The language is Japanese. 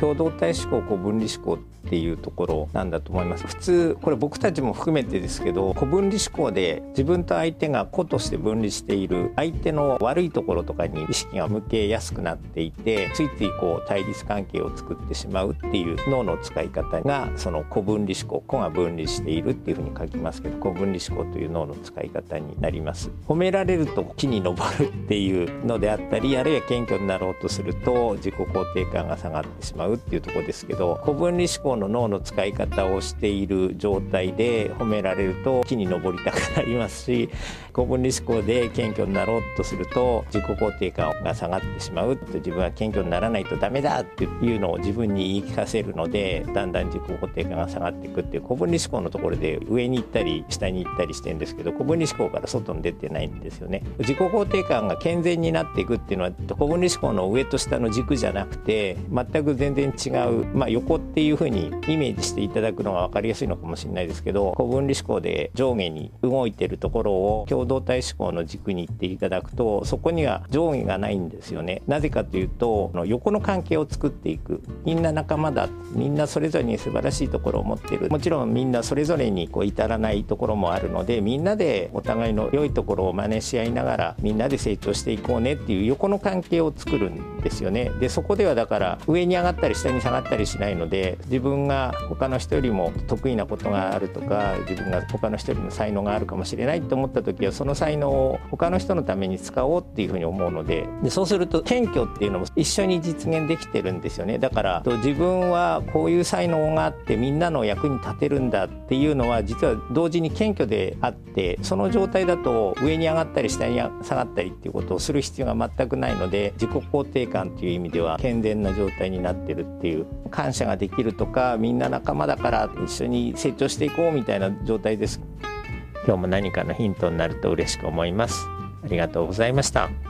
共同体思考、分離思考っていうところなんだと思います。普通これ僕たちも含めてですけど古分離思考で自分と相手が個として分離している相手の悪いところとかに意識が向けやすくなっていてついついこう対立関係を作ってしまうっていう脳の使い方がその古分離思考個が分離しているっていうふうに書きますけど古分離思考という脳の使い方になります。褒められると木に登るっていうのであったりあるいは謙虚になろうとすると自己肯定感が下がってしまう。っていうところですけど古分離思考の脳の使い方をしている状態で褒められると木に登りたくなりますし 古分離思考で謙虚になろうとすると自己肯定感が下がってしまうと自分は謙虚にならないとダメだっていうのを自分に言い聞かせるのでだんだん自己肯定感が下がっていくっていう古分離思考のところで上に行ったり下に行ったりしてるんですけど古分離思考から外に出てないんですよね。自己肯定感が健全になっていくっていうのは古分離思考の上と下の軸じゃなくて全く全然然違う、まあ、横っていうふうにイメージしていただくのが分かりやすいのかもしれないですけど古分離思考で上下に動いてるところを共同体思考の軸に行っていただくとそこには上下がないんですよね。なぜかというと横の関係を作っていく。みんな仲間だ。みんなそれぞれに素晴らしいところを持ってる。もちろんみんなそれぞれにこう至らないところもあるのでみんなでお互いの良いところを真似し合いながらみんなで成長していこうねっていう横の関係を作るんですよね。でそこではだから上に上がったり下に下がったりしないので自分が他の人よりも得意なことがあるとか自分が他の人よりも才能があるかもしれないと思った時はその才能を他の人のために使おうっていうふうに思うのででそうすると謙虚っていうのも一緒に実現できてるんですよね。だから自分はこういう才能があってみんなの役に立てるんだっていうのは実は同時に謙虚であってその状態だと上に上がったり下に下がったりっていうことをする必要が全くないので自己肯定感っていう意味では健全な状態になっててるっていう感謝ができるとかみんな仲間だから一緒に成長していこうみたいな状態です。今日も何かのヒントになると嬉しく思います。ありがとうございました。